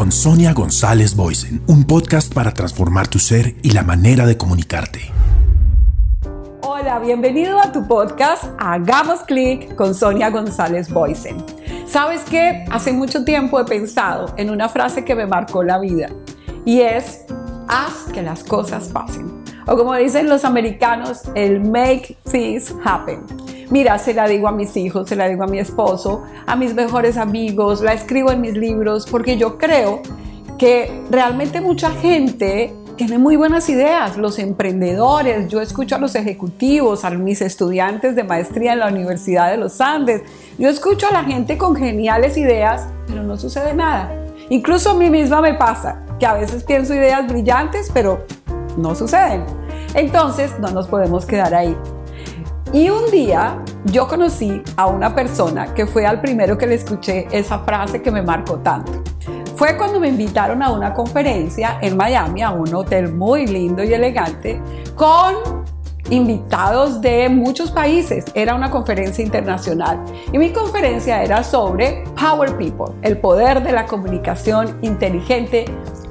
Con Sonia González Boysen, un podcast para transformar tu ser y la manera de comunicarte. Hola, bienvenido a tu podcast Hagamos clic con Sonia González Boysen. ¿Sabes qué? Hace mucho tiempo he pensado en una frase que me marcó la vida y es, haz que las cosas pasen. O como dicen los americanos, el make things happen. Mira, se la digo a mis hijos, se la digo a mi esposo, a mis mejores amigos, la escribo en mis libros, porque yo creo que realmente mucha gente tiene muy buenas ideas, los emprendedores, yo escucho a los ejecutivos, a mis estudiantes de maestría en la Universidad de los Andes, yo escucho a la gente con geniales ideas, pero no sucede nada. Incluso a mí misma me pasa que a veces pienso ideas brillantes, pero no suceden. Entonces no nos podemos quedar ahí. Y un día yo conocí a una persona que fue al primero que le escuché esa frase que me marcó tanto. Fue cuando me invitaron a una conferencia en Miami, a un hotel muy lindo y elegante, con invitados de muchos países. Era una conferencia internacional. Y mi conferencia era sobre Power People, el poder de la comunicación inteligente,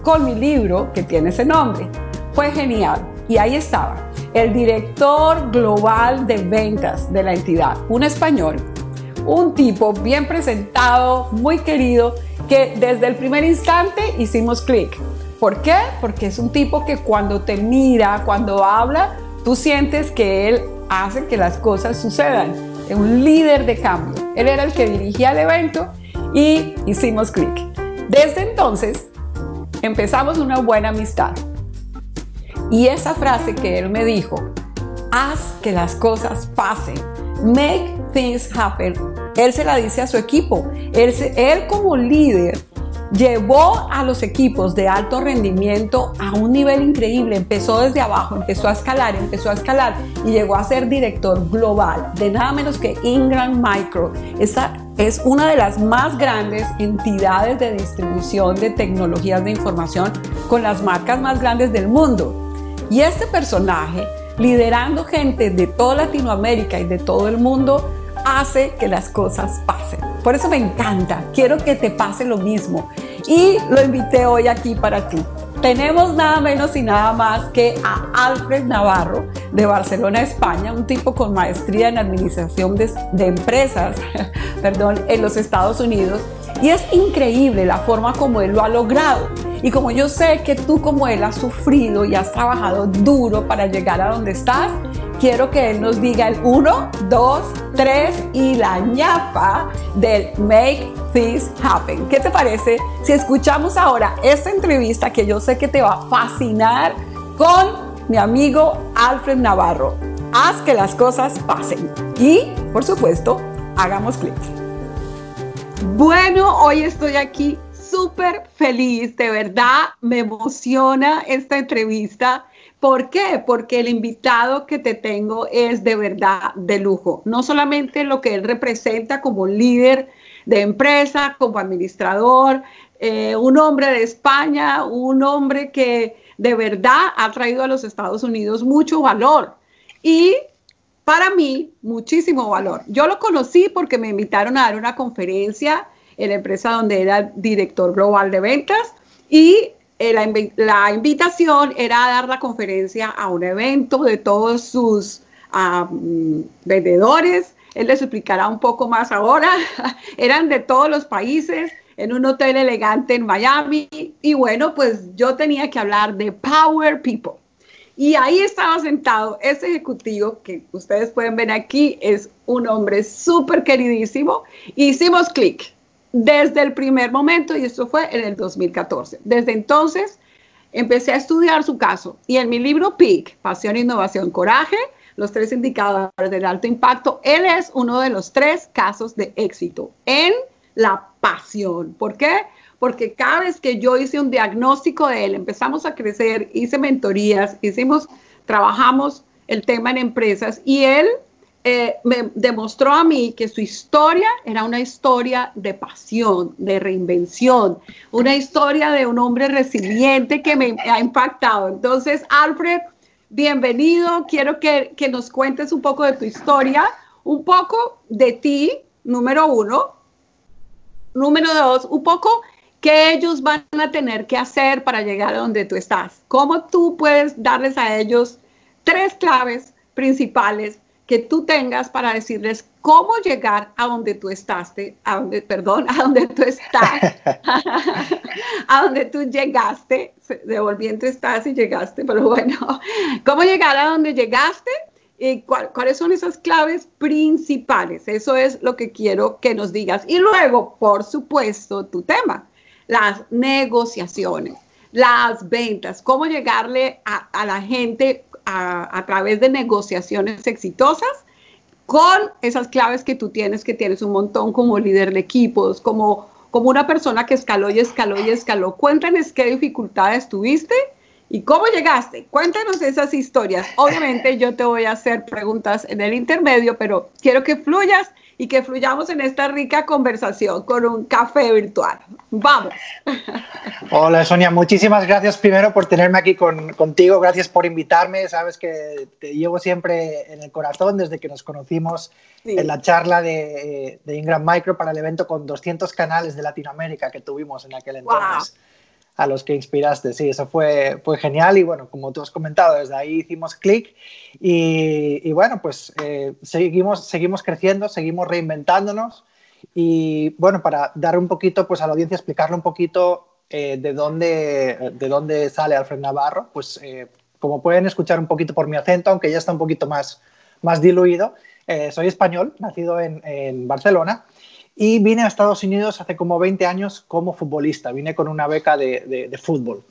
con mi libro que tiene ese nombre. Fue genial. Y ahí estaba, el director global de ventas de la entidad, un español, un tipo bien presentado, muy querido, que desde el primer instante hicimos clic. ¿Por qué? Porque es un tipo que cuando te mira, cuando habla, tú sientes que él hace que las cosas sucedan. Es un líder de cambio. Él era el que dirigía el evento y hicimos clic. Desde entonces empezamos una buena amistad. Y esa frase que él me dijo, haz que las cosas pasen, make things happen, él se la dice a su equipo. Él, él como líder llevó a los equipos de alto rendimiento a un nivel increíble. Empezó desde abajo, empezó a escalar, empezó a escalar y llegó a ser director global de nada menos que Ingram Micro. Esa es una de las más grandes entidades de distribución de tecnologías de información con las marcas más grandes del mundo. Y este personaje, liderando gente de toda Latinoamérica y de todo el mundo, hace que las cosas pasen. Por eso me encanta, quiero que te pase lo mismo. Y lo invité hoy aquí para ti. Tenemos nada menos y nada más que a Alfred Navarro de Barcelona, España, un tipo con maestría en administración de, de empresas, perdón, en los Estados Unidos. Y es increíble la forma como él lo ha logrado. Y como yo sé que tú como él has sufrido y has trabajado duro para llegar a donde estás, quiero que él nos diga el 1, 2, 3 y la ñapa del Make This Happen. ¿Qué te parece si escuchamos ahora esta entrevista que yo sé que te va a fascinar con mi amigo Alfred Navarro? Haz que las cosas pasen. Y, por supuesto, hagamos clic. Bueno, hoy estoy aquí súper feliz, de verdad me emociona esta entrevista. ¿Por qué? Porque el invitado que te tengo es de verdad de lujo. No solamente lo que él representa como líder de empresa, como administrador, eh, un hombre de España, un hombre que de verdad ha traído a los Estados Unidos mucho valor. Y para mí, muchísimo valor. Yo lo conocí porque me invitaron a dar una conferencia en la empresa donde era director global de ventas y eh, la, invitación era a dar la conferencia a un evento de todos sus vendedores. Él les explicará un poco más ahora. Eran de todos los países en un hotel elegante en Miami. Y bueno, pues yo tenía que hablar de Power People. Y ahí estaba sentado ese ejecutivo que ustedes pueden ver aquí, es un hombre súper queridísimo. Hicimos clic desde el primer momento y esto fue en el 2014. Desde entonces empecé a estudiar su caso y en mi libro PIC, Pasión, Innovación, Coraje, los tres indicadores del alto impacto, él es uno de los tres casos de éxito en la pasión. ¿Por qué? Porque cada vez que yo hice un diagnóstico de él, empezamos a crecer, hice mentorías, hicimos, trabajamos el tema en empresas y él eh, me demostró a mí que su historia era una historia de pasión, de reinvención, una historia de un hombre resiliente que me ha impactado. Entonces, Alfred, bienvenido. Quiero que, que nos cuentes un poco de tu historia, un poco de ti, número uno. Número dos, un poco ¿qué ellos van a tener que hacer para llegar a donde tú estás? ¿Cómo tú puedes darles a ellos tres claves principales que tú tengas para decirles cómo llegar a donde tú estás, a donde, perdón, a donde tú estás, a donde tú llegaste, devolviendo estás y llegaste, pero bueno, cómo llegar a donde llegaste y cuáles son esas claves principales. Eso es lo que quiero que nos digas. Y luego, por supuesto, tu tema, las negociaciones, las ventas, cómo llegarle a la gente a, través de negociaciones exitosas con esas claves que tú tienes, que tienes un montón como líder de equipos, como, como una persona que escaló y escaló y escaló. Cuéntanos qué dificultades tuviste y cómo llegaste. Cuéntanos esas historias. Obviamente yo te voy a hacer preguntas en el intermedio, pero quiero que fluyas y que fluyamos en esta rica conversación con un café virtual. Vamos. Hola Sonia, muchísimas gracias primero por tenerme aquí contigo, gracias por invitarme, sabes que te llevo siempre en el corazón desde que nos conocimos en la charla de, de, Ingram Micro para el evento con 200 canales de Latinoamérica que tuvimos en aquel entonces a los que inspiraste. Sí, eso fue, fue genial y bueno, como tú has comentado, desde ahí hicimos clic y, bueno, pues eh, seguimos, seguimos creciendo, seguimos reinventándonos y bueno, para dar un poquito pues a la audiencia, explicarle un poquito eh, de, dónde, de dónde sale Alfred Navarro, pues eh, como pueden escuchar un poquito por mi acento, aunque ya está un poquito más, más diluido, soy español, nacido en, en Barcelona y vine a Estados Unidos hace como 20 años como futbolista, vine con una beca de, fútbol.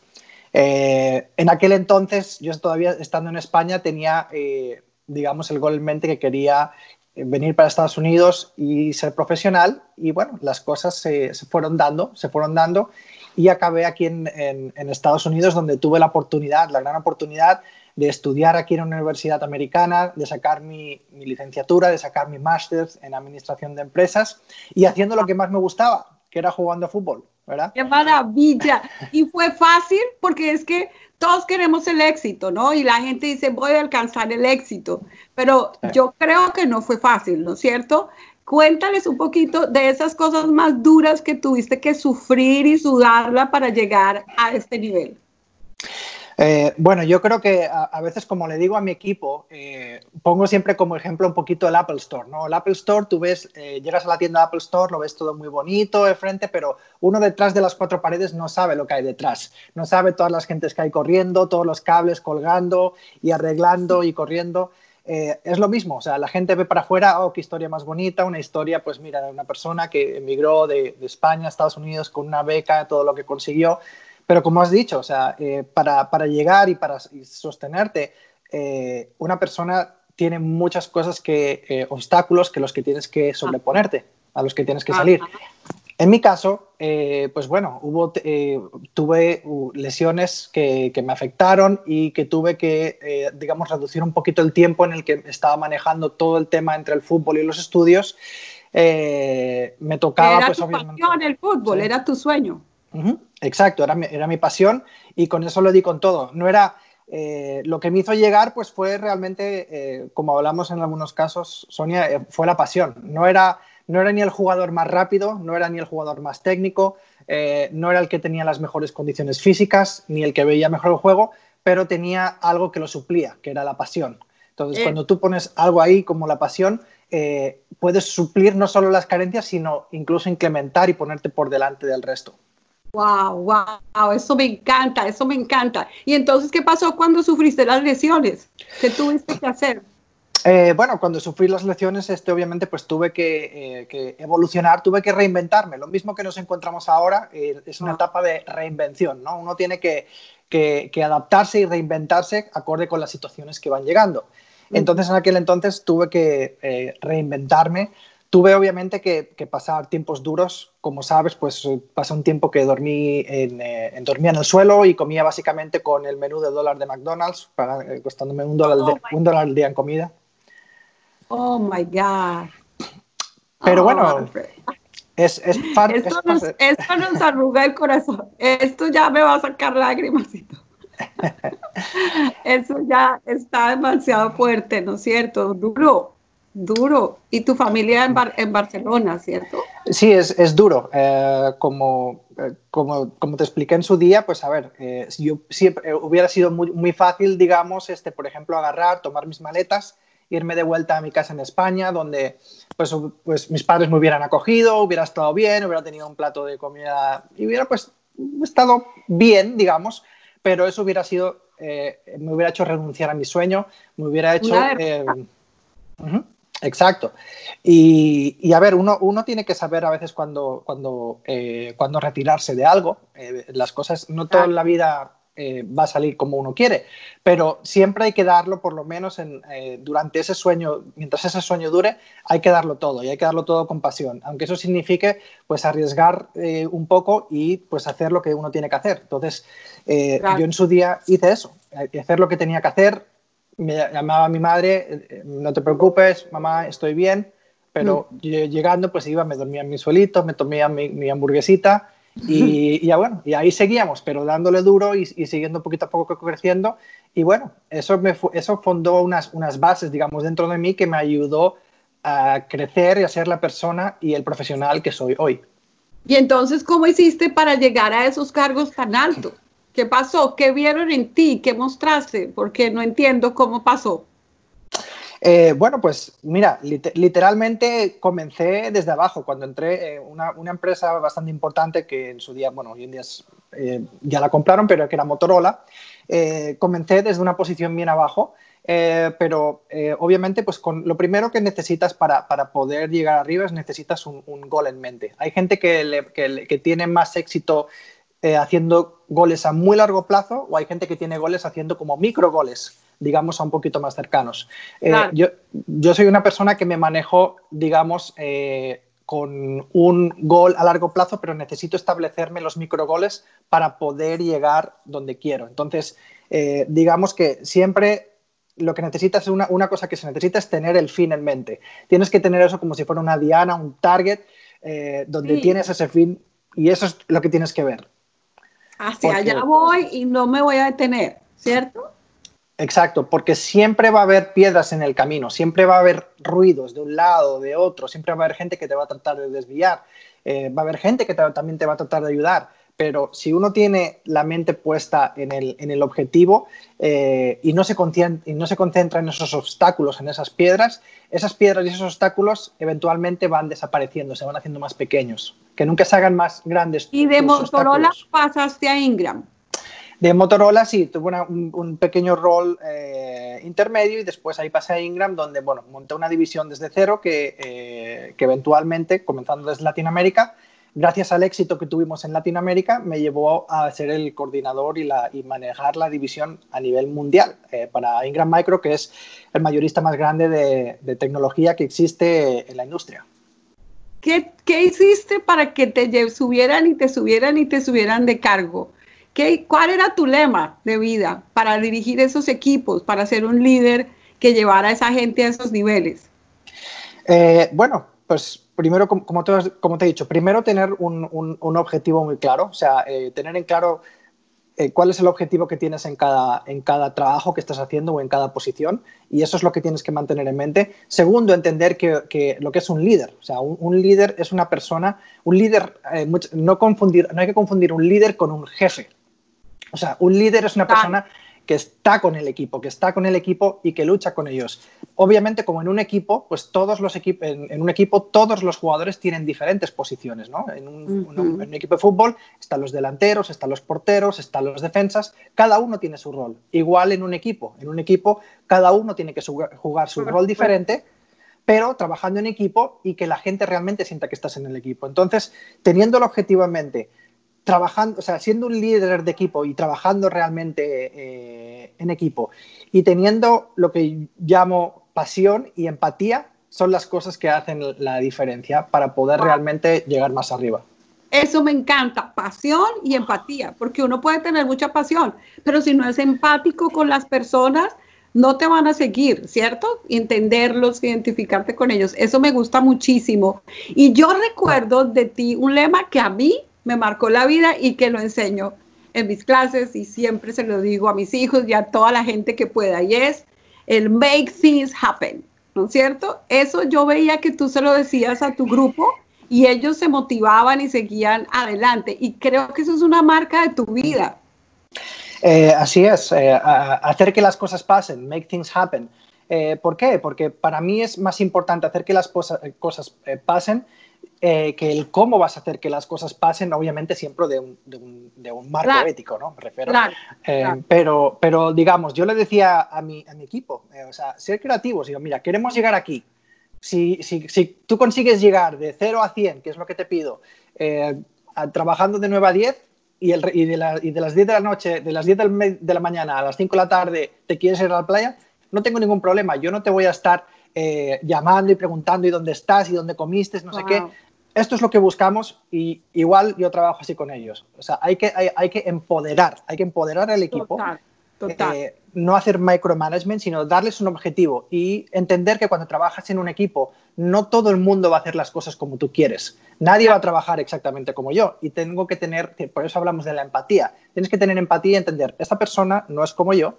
Eh, en aquel entonces, yo todavía estando en España, tenía, eh, digamos, el gol en mente que quería eh, venir para Estados Unidos y ser profesional. Y bueno, las cosas se, fueron dando, se fueron dando y acabé aquí en, en, Estados Unidos donde tuve la oportunidad, la gran oportunidad de estudiar aquí en una universidad americana, de sacar mi, licenciatura, de sacar mi máster en administración de empresas y haciendo lo que más me gustaba, que era jugando a fútbol, ¿verdad? ¡Qué maravilla! Y fue fácil porque es que todos queremos el éxito, ¿no? Y la gente dice, voy a alcanzar el éxito, pero yo creo que no fue fácil, ¿no es cierto? Cuéntales un poquito de esas cosas más duras que tuviste que sufrir y sudarla para llegar a este nivel. Eh, bueno, yo creo que a, veces, como le digo a mi equipo, eh, pongo siempre como ejemplo un poquito el Apple Store. ¿no? El Apple Store, tú ves, eh, llegas a la tienda de Apple Store, lo ves todo muy bonito de frente, pero uno detrás de las cuatro paredes no sabe lo que hay detrás. No sabe todas las gentes que hay corriendo, todos los cables colgando y arreglando y corriendo. Es lo mismo, o sea, la gente ve para afuera, oh, qué historia más bonita, una historia, pues mira, de una persona que emigró de, de España a Estados Unidos con una beca, todo lo que consiguió, pero como has dicho, o sea, eh, para, para, llegar y para sostenerte, eh, una persona tiene muchas cosas que, eh, obstáculos que los que tienes que sobreponerte, a los que tienes que salir. En mi caso, pues bueno, hubo, tuve lesiones que, que, me afectaron y que tuve que, digamos, reducir un poquito el tiempo en el que estaba manejando todo el tema entre el fútbol y los estudios. me tocaba, era pues tu Pasión, el fútbol, era tu sueño. Exacto, era mi, era mi, pasión y con eso lo di con todo. No era eh, lo que me hizo llegar, pues fue realmente, eh, como hablamos en algunos casos, Sonia, eh, fue la pasión. No era, no era ni el jugador más rápido, no era ni el jugador más técnico, no era el que tenía las mejores condiciones físicas, ni el que veía mejor el juego, pero tenía algo que lo suplía, que era la pasión. Entonces, cuando tú pones algo ahí como la pasión, puedes suplir no solo las carencias, sino incluso incrementar y ponerte por delante del resto. Wow, wow, eso me encanta, eso me encanta. Y entonces, ¿qué pasó cuando sufriste las lesiones? ¿Qué tuviste que hacer? Eh, bueno, cuando sufrí las lesiones, este, obviamente, pues tuve que, eh, evolucionar, tuve que reinventarme. Lo mismo que nos encontramos ahora eh, es una ah. etapa de reinvención, ¿no? Uno tiene que, que, adaptarse y reinventarse acorde con las situaciones que van llegando. Entonces, en aquel entonces tuve que reinventarme, Tuve obviamente que, pasar tiempos duros, como sabes, pues eh, pasé un tiempo que dormí en, eh, dormía en el suelo y comía básicamente con el menú de dólar de McDonald's, para, eh, costándome un dólar, oh un dólar al día en comida. Oh my God. Pero bueno, oh, es, es, esto, nos, esto nos arruga el corazón. Esto ya me va a sacar lágrimas y todo. Eso ya está demasiado fuerte, ¿no es cierto? Duro duro. Y tu familia en, en Barcelona, ¿cierto? Sí, es, es duro. Eh, como, eh, como, como, te expliqué en su día, pues a ver, eh, yo siempre, hubiera sido muy, muy, fácil, digamos, este, por ejemplo, agarrar, tomar mis maletas, irme de vuelta a mi casa en España, donde pues, pues mis padres me hubieran acogido, hubiera estado bien, hubiera tenido un plato de comida y hubiera pues estado bien, digamos, pero eso hubiera sido, me hubiera hecho renunciar a mi sueño, me hubiera hecho... Exacto. Y, a ver, uno, uno, tiene que saber a veces cuando, cuando, eh, cuando retirarse de algo. Eh, las cosas, no toda la vida eh, va a salir como uno quiere, pero siempre hay que darlo, por lo menos en, durante ese sueño, mientras ese sueño dure, hay que darlo todo y hay que darlo todo con pasión, aunque eso signifique pues arriesgar un poco y pues hacer lo que uno tiene que hacer. Entonces, yo en su día hice eso, hacer lo que tenía que hacer, me llamaba mi madre, eh, no te preocupes, mamá, estoy bien, pero mm. llegando pues iba, me dormía en mi suelito, me tomía mi, hamburguesita y, ya bueno, y ahí seguíamos, pero dándole duro y, siguiendo poquito a poco creciendo y bueno, eso, me, eso fundó unas, unas bases, digamos, dentro de mí que me ayudó a crecer y a ser la persona y el profesional que soy hoy. Y entonces, ¿cómo hiciste para llegar a esos cargos tan altos? ¿Qué pasó? ¿Qué vieron en ti? ¿Qué mostraste? Porque no entiendo cómo pasó. Eh, bueno, pues mira, literalmente comencé desde abajo. Cuando entré en una, empresa bastante importante que en su día, bueno, hoy en día eh, ya la compraron, pero que era Motorola, eh, comencé desde una posición bien abajo. pero obviamente, pues con lo primero que necesitas para, poder llegar arriba es necesitas un, gol en mente. Hay gente que, que tiene más éxito eh, haciendo goles a muy largo plazo o hay gente que tiene goles haciendo como micro goles, digamos, a un poquito más cercanos. Eh, yo, yo, soy una persona que me manejo, digamos, eh, con un gol a largo plazo, pero necesito establecerme los micro goles para poder llegar donde quiero. Entonces, digamos que siempre lo que necesitas, una, una, cosa que se necesita es tener el fin en mente. Tienes que tener eso como si fuera una diana, un target, donde tienes ese fin y eso es lo que tienes que ver hacia allá voy y no me voy a detener, ¿cierto? Exacto, porque siempre va a haber piedras en el camino, siempre va a haber ruidos de un lado, de otro, siempre va a haber gente que te va a tratar de desviar, eh, va a haber gente que también te va a tratar de ayudar, pero si uno tiene la mente puesta en el, objetivo eh, y, no se y no se concentra en esos obstáculos, en esas piedras, esas piedras y esos obstáculos eventualmente van desapareciendo, se van haciendo más pequeños, que nunca se hagan más grandes. ¿Y de Motorola pasaste a Ingram? De Motorola sí, tuve un, pequeño rol eh, intermedio y después ahí pasé a Ingram, donde bueno, monté una división desde cero que, eh, que eventualmente, comenzando desde Latinoamérica, gracias al éxito que tuvimos en Latinoamérica, me llevó a ser el coordinador y, la, y manejar la división a nivel mundial eh, para Ingram Micro, que es el mayorista más grande de, tecnología que existe en la industria. ¿Qué, ¿Qué, hiciste para que te subieran y te subieran y te subieran de cargo? ¿Qué, ¿Cuál era tu lema de vida para dirigir esos equipos, para ser un líder que llevara a esa gente a esos niveles? Eh, bueno, pues primero, como te, como te he dicho, primero tener un, objetivo muy claro, o sea, eh, tener en claro eh, cuál es el objetivo que tienes en cada, en cada trabajo que estás haciendo o en cada posición, y eso es lo que tienes que mantener en mente. Segundo, entender que, lo que es un líder, o sea, un, líder es una persona, un líder, no, confundir, no hay que confundir un líder con un jefe. O sea, un líder es una persona que está con el equipo, que está con el equipo y que lucha con ellos. Obviamente, como en un equipo, pues todos los equipos, en, un equipo todos los jugadores tienen diferentes posiciones, ¿no? En un, equipo de fútbol están los delanteros, están los porteros, están los defensas, cada uno tiene su rol. Igual en un equipo, en un equipo cada uno tiene que jugar su rol diferente pero trabajando en equipo y que la gente realmente sienta que estás en el equipo. Entonces, teniendo el objetivo en mente, trabajando, o sea, siendo un líder de equipo y trabajando realmente eh, en equipo y teniendo lo que llamo pasión y empatía, son las cosas que hacen la diferencia para poder realmente llegar más arriba. Eso me encanta, pasión y empatía, porque uno puede tener mucha pasión, pero si no es empático con las personas, no te van a seguir, ¿cierto? Entenderlos, identificarte con ellos. Eso me gusta muchísimo. Y yo recuerdo de ti un lema que a mí me marcó la vida y que lo enseño en mis clases y siempre se lo digo a mis hijos y a toda la gente que pueda y es el make things happen, ¿no es cierto? Eso yo veía que tú se lo decías a tu grupo y ellos se motivaban y seguían adelante. Y creo que eso es una marca de tu vida. Eh, así es, eh, hacer que las cosas pasen, make things happen. Eh, ¿Por qué? Porque para mí es más importante hacer que las cosas, pasen que el cómo vas a hacer que las cosas pasen, obviamente siempre de un, de un, marco ético, ¿no? Me refiero. Pero, pero, digamos, yo le decía a mi, a mi equipo, o sea, ser creativos, digo, mira, queremos llegar aquí. Si, si, si, tú consigues llegar de 0 a 100, que es lo que te pido, trabajando de 9 a 10, y, el, y, de y, de las 10 de la noche, de las 10 de la mañana a las 5 de la tarde, te quieres ir a la playa, no tengo ningún problema. Yo no te voy a estar eh, llamando y preguntando y dónde estás y dónde comiste, no sé qué. Esto es lo que buscamos y igual yo trabajo así con ellos. O sea, hay que, hay, hay que empoderar, hay que empoderar al equipo. Total, total. Eh, no hacer micromanagement, sino darles un objetivo y entender que cuando trabajas en un equipo, no todo el mundo va a hacer las cosas como tú quieres. Nadie va a trabajar exactamente como yo y tengo que tener, por eso hablamos de la empatía, tienes que tener empatía y entender, esta persona no es como yo,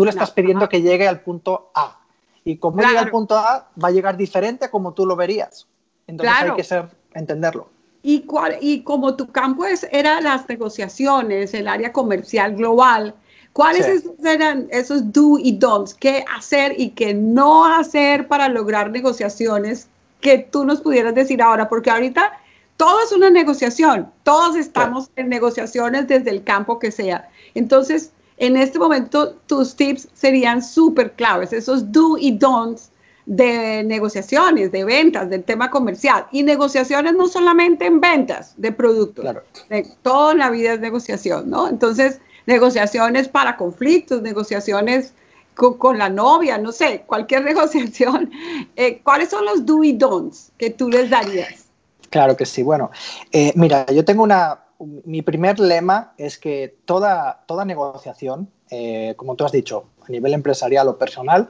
tú le estás pidiendo que llegue al punto A y como llega al punto A va a llegar diferente a como tú lo verías. Entonces hay que ser, entenderlo. Y, cuál, y como tu campo es, era las negociaciones, el área comercial global, ¿Cuáles eran esos do y don'ts? ¿Qué hacer y qué no hacer para lograr negociaciones que tú nos pudieras decir ahora? Porque ahorita todo es una negociación, todos estamos en negociaciones desde el campo que sea. Entonces, en este momento, tus tips serían súper claves, esos do y don'ts de negociaciones, de ventas, del tema comercial. Y negociaciones no solamente en ventas de productos, claro. de, toda la vida es negociación, ¿no? Entonces, negociaciones para conflictos, negociaciones con, la novia, no sé, cualquier negociación. Eh, ¿Cuáles son los do y don'ts que tú les darías? Claro que sí. Bueno, eh, mira, yo tengo una, mi primer lema es que toda, toda negociación, eh, como tú has dicho, a nivel empresarial o personal,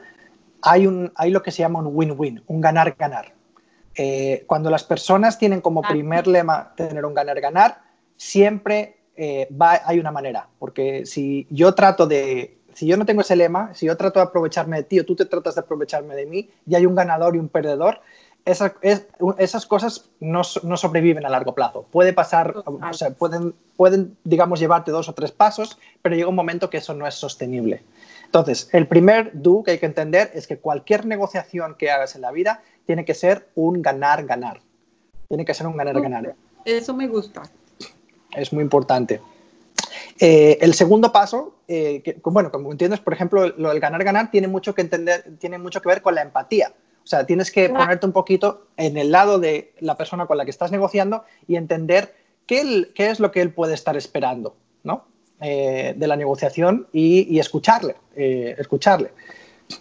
hay, un, hay lo que se llama un win-win, un ganar-ganar. cuando las personas tienen como primer lema tener un ganar-ganar, siempre eh, hay una manera, porque si yo trato de, si yo no tengo ese lema, si yo trato de aprovecharme de ti o tú te tratas de aprovecharme de mí y hay un ganador y un perdedor, esas, esas cosas no, no, sobreviven a largo plazo. Puede pasar, o sea, pueden, pueden, digamos, llevarte dos o tres pasos, pero llega un momento que eso no es sostenible. Entonces, el primer do que hay que entender es que cualquier negociación que hagas en la vida tiene que ser un ganar-ganar. Tiene que ser un ganar-ganar. Eso me gusta es muy importante. Eh, el segundo paso, eh, que, bueno, como entiendes, por ejemplo, lo del ganar-ganar tiene mucho que entender, tiene mucho que ver con la empatía. O sea, tienes que ponerte un poquito en el lado de la persona con la que estás negociando y entender qué, qué es lo que él puede estar esperando, ¿no? Eh, de la negociación y, escucharle, escucharle.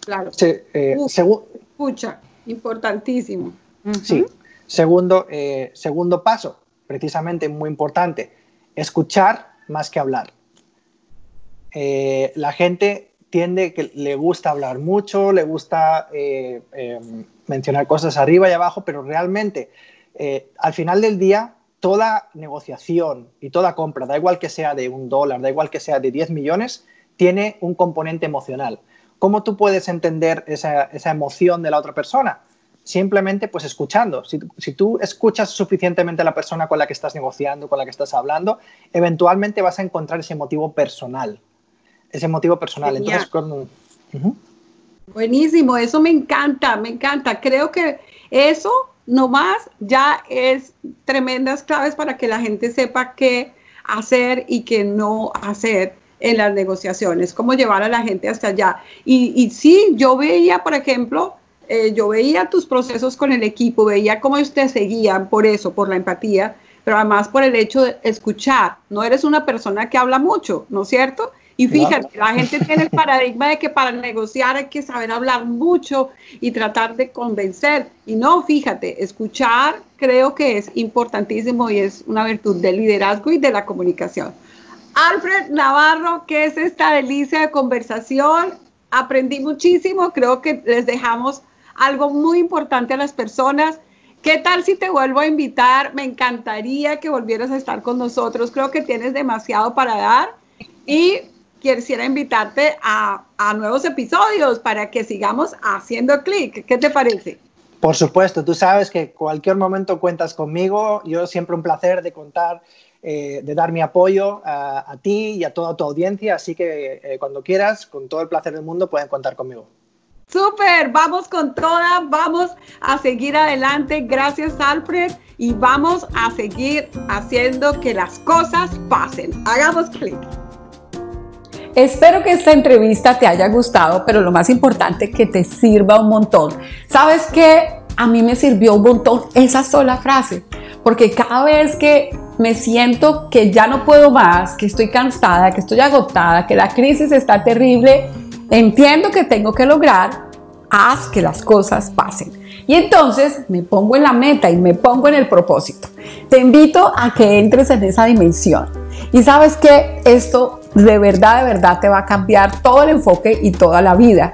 Claro. escucha, importantísimo. Sí. Segundo, segundo paso, precisamente muy importante, escuchar más que hablar. Eh, la gente tiende que le gusta hablar mucho, le gusta eh, em, mencionar cosas arriba y abajo, pero realmente eh, al final del día toda negociación y toda compra, da igual que sea de un dólar, da igual que sea de 10 millones, tiene un componente emocional. ¿Cómo tú puedes entender esa, esa emoción de la otra persona? simplemente pues escuchando. Si, tú escuchas suficientemente a la persona con la que estás negociando, con la que estás hablando, eventualmente vas a encontrar ese motivo personal. Ese motivo personal. Entonces, Buenísimo, eso me encanta, me encanta. Creo que eso nomás ya es tremendas claves para que la gente sepa qué hacer y qué no hacer en las negociaciones, cómo llevar a la gente hasta allá. Y, y sí, yo veía, por ejemplo, eh, yo veía tus procesos con el equipo, veía cómo ustedes seguían por eso, por la empatía, pero además por el hecho de escuchar. No eres una persona que habla mucho, ¿no es cierto? Y fíjate, la gente tiene el paradigma de que para negociar hay que saber hablar mucho y tratar de convencer. Y no, fíjate, escuchar creo que es importantísimo y es una virtud del liderazgo y de la comunicación. Alfred Navarro, ¿qué es esta delicia de conversación? Aprendí muchísimo, creo que les dejamos algo muy importante a las personas. ¿Qué tal si te vuelvo a invitar? Me encantaría que volvieras a estar con nosotros. Creo que tienes demasiado para dar y quisiera invitarte a, nuevos episodios para que sigamos haciendo clic. ¿Qué te parece? Por supuesto, tú sabes que cualquier momento cuentas conmigo. Yo siempre un placer de contar, eh, de dar mi apoyo a, ti y a toda tu audiencia. Así que eh, cuando quieras, con todo el placer del mundo, pueden contar conmigo. Súper, vamos con toda, vamos a seguir adelante. Gracias, Alfred, y vamos a seguir haciendo que las cosas pasen. Hagamos clic. Espero que esta entrevista te haya gustado, pero lo más importante que te sirva un montón. ¿Sabes qué? A mí me sirvió un montón esa sola frase, porque cada vez que me siento que ya no puedo más, que estoy cansada, que estoy agotada, que la crisis está terrible, entiendo que tengo que lograr, haz que las cosas pasen. Y entonces me pongo en la meta y me pongo en el propósito. Te invito a que entres en esa dimensión. Y sabes que esto de verdad, de verdad te va a cambiar todo el enfoque y toda la vida.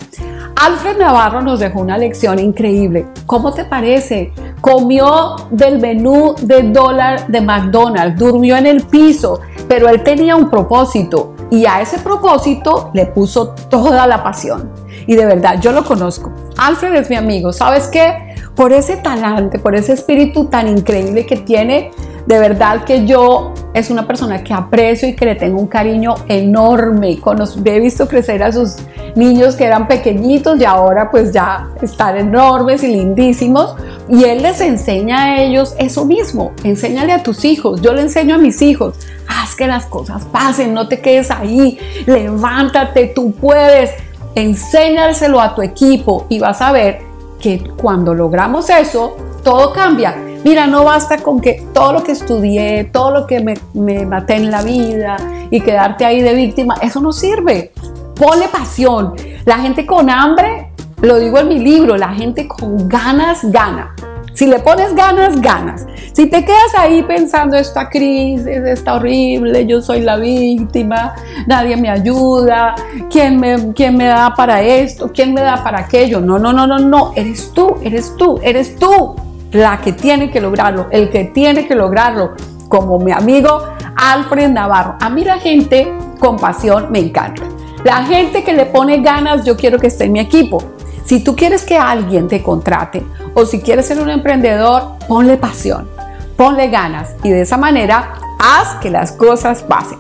Alfred Navarro nos dejó una lección increíble. ¿Cómo te parece? Comió del menú de dólar de McDonald's, durmió en el piso, pero él tenía un propósito y a ese propósito le puso toda la pasión. Y de verdad, yo lo conozco. Alfred es mi amigo. ¿Sabes qué? Por ese talante, por ese espíritu tan increíble que tiene, de verdad que yo es una persona que aprecio y que le tengo un cariño enorme. he visto crecer a sus niños que eran pequeñitos y ahora pues ya están enormes y lindísimos. Y él les enseña a ellos eso mismo. Enséñale a tus hijos. Yo le enseño a mis hijos. Haz que las cosas pasen, no te quedes ahí. Levántate, tú puedes. Enséñaselo a tu equipo y vas a ver que cuando logramos eso, todo cambia. Mira, no basta con que todo lo que estudié, todo lo que me, me maté en la vida y quedarte ahí de víctima, eso no sirve. Ponle pasión. La gente con hambre, lo digo en mi libro, la gente con ganas gana. Si le pones ganas, ganas. Si te quedas ahí pensando esta crisis está horrible, yo soy la víctima, nadie me ayuda, ¿quién me, quién me da para esto? ¿Quién me da para aquello? No, no, no, no, no, eres tú, eres tú, eres tú la que tiene que lograrlo, el que tiene que lograrlo, como mi amigo Alfred Navarro. A mí la gente con pasión me encanta. La gente que le pone ganas, yo quiero que esté en mi equipo. Si tú quieres que alguien te contrate o si quieres ser un emprendedor, ponle pasión, ponle ganas y de esa manera haz que las cosas pasen.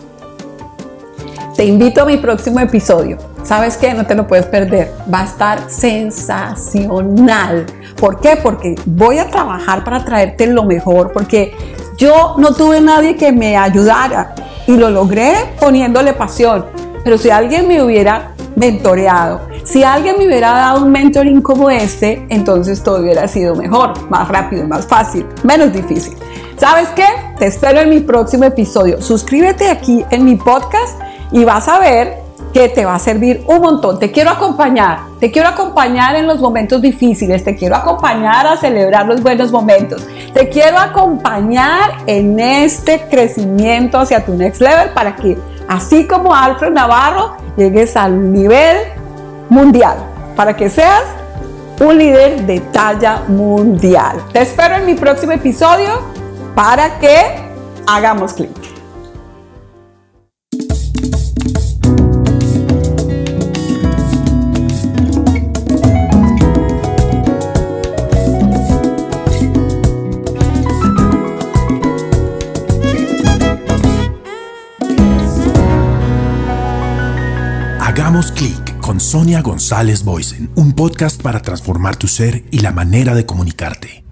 Te invito a mi próximo episodio. ¿Sabes qué? No te lo puedes perder. Va a estar sensacional. ¿Por qué? Porque voy a trabajar para traerte lo mejor, porque yo no tuve nadie que me ayudara y lo logré poniéndole pasión. Pero si alguien me hubiera mentoreado, si alguien me hubiera dado un mentoring como este, entonces todo hubiera sido mejor, más rápido, más fácil, menos difícil. ¿Sabes qué? Te espero en mi próximo episodio. Suscríbete aquí en mi podcast y vas a ver que te va a servir un montón. Te quiero acompañar, te quiero acompañar en los momentos difíciles, te quiero acompañar a celebrar los buenos momentos, te quiero acompañar en este crecimiento hacia tu next level para que, así como Alfred Navarro, llegues al nivel mundial para que seas un líder de talla mundial. Te espero en mi próximo episodio para que hagamos clic. Sonia González Boysen, un podcast para transformar tu ser y la manera de comunicarte.